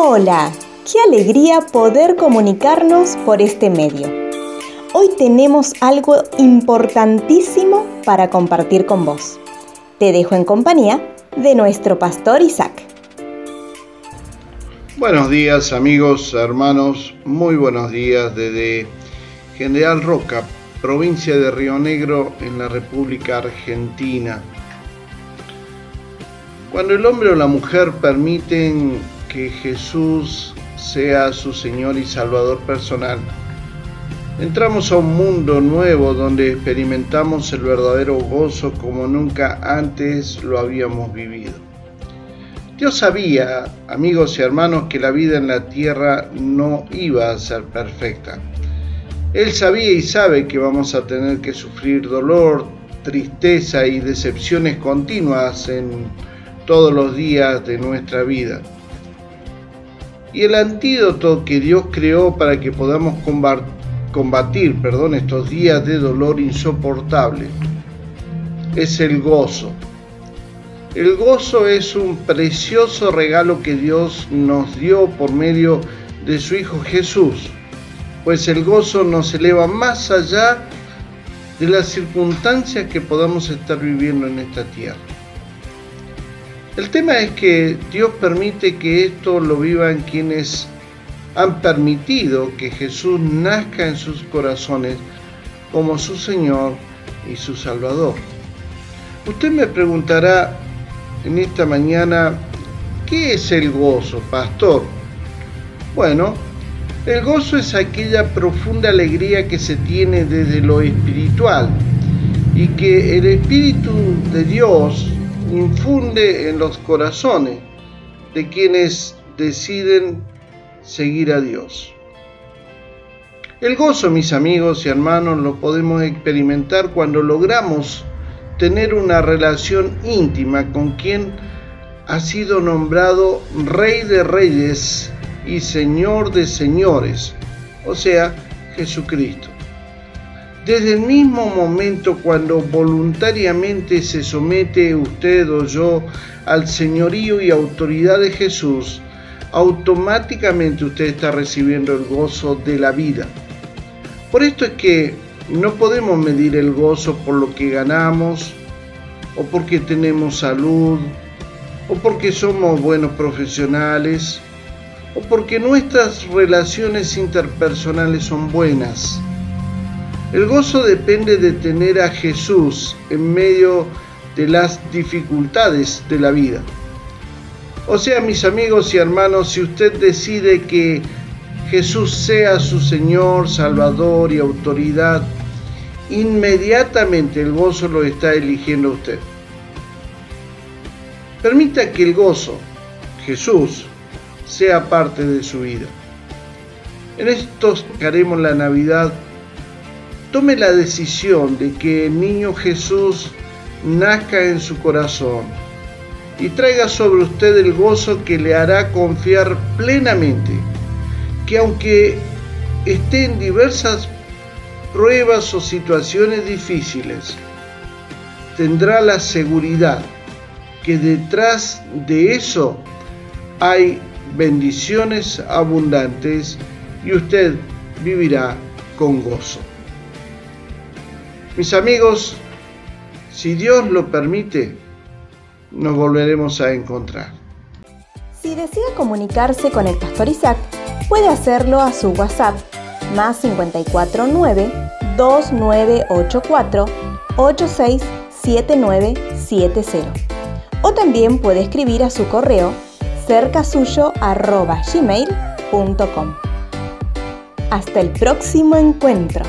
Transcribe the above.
Hola, qué alegría poder comunicarnos por este medio. Hoy tenemos algo importantísimo para compartir con vos. Te dejo en compañía de nuestro pastor Isaac. Buenos días amigos, hermanos, muy buenos días desde General Roca, provincia de Río Negro en la República Argentina. Cuando el hombre o la mujer permiten que Jesús sea su Señor y Salvador personal, entramos a un mundo nuevo donde experimentamos el verdadero gozo como nunca antes lo habíamos vivido. Dios sabía, amigos y hermanos, que la vida en la tierra no iba a ser perfecta. Él sabía y sabe que vamos a tener que sufrir dolor, tristeza y decepciones continuas en todos los días de nuestra vida. Y el antídoto que Dios creó para que podamos combatir perdón, estos días de dolor insoportable es el gozo. El gozo es un precioso regalo que Dios nos dio por medio de su Hijo Jesús, pues el gozo nos eleva más allá de las circunstancias que podamos estar viviendo en esta tierra. El tema es que Dios permite que esto lo vivan quienes han permitido que Jesús nazca en sus corazones como su Señor y su Salvador. Usted me preguntará en esta mañana, ¿qué es el gozo, pastor? Bueno, el gozo es aquella profunda alegría que se tiene desde lo espiritual y que el Espíritu de Dios infunde en los corazones de quienes deciden seguir a Dios. El gozo, mis amigos y hermanos, lo podemos experimentar cuando logramos tener una relación íntima con quien ha sido nombrado Rey de Reyes y Señor de Señores, o sea, Jesucristo. Desde el mismo momento cuando voluntariamente se somete usted o yo al señorío y autoridad de Jesús, automáticamente usted está recibiendo el gozo de la vida. Por esto es que no podemos medir el gozo por lo que ganamos, o porque tenemos salud, o porque somos buenos profesionales, o porque nuestras relaciones interpersonales son buenas. El gozo depende de tener a Jesús en medio de las dificultades de la vida. O sea, mis amigos y hermanos, si usted decide que Jesús sea su Señor, Salvador y autoridad, inmediatamente el gozo lo está eligiendo usted. Permita que el gozo, Jesús, sea parte de su vida. En estos haremos la Navidad tome la decisión de que el niño Jesús nazca en su corazón y traiga sobre usted el gozo que le hará confiar plenamente que aunque esté en diversas pruebas o situaciones difíciles, tendrá la seguridad que detrás de eso hay bendiciones abundantes y usted vivirá con gozo. Mis amigos, si Dios lo permite, nos volveremos a encontrar. Si desea comunicarse con el pastor Isaac, puede hacerlo a su WhatsApp más 549 2984 867970 o también puede escribir a su correo cercasuyo@gmail.com. Hasta el próximo encuentro.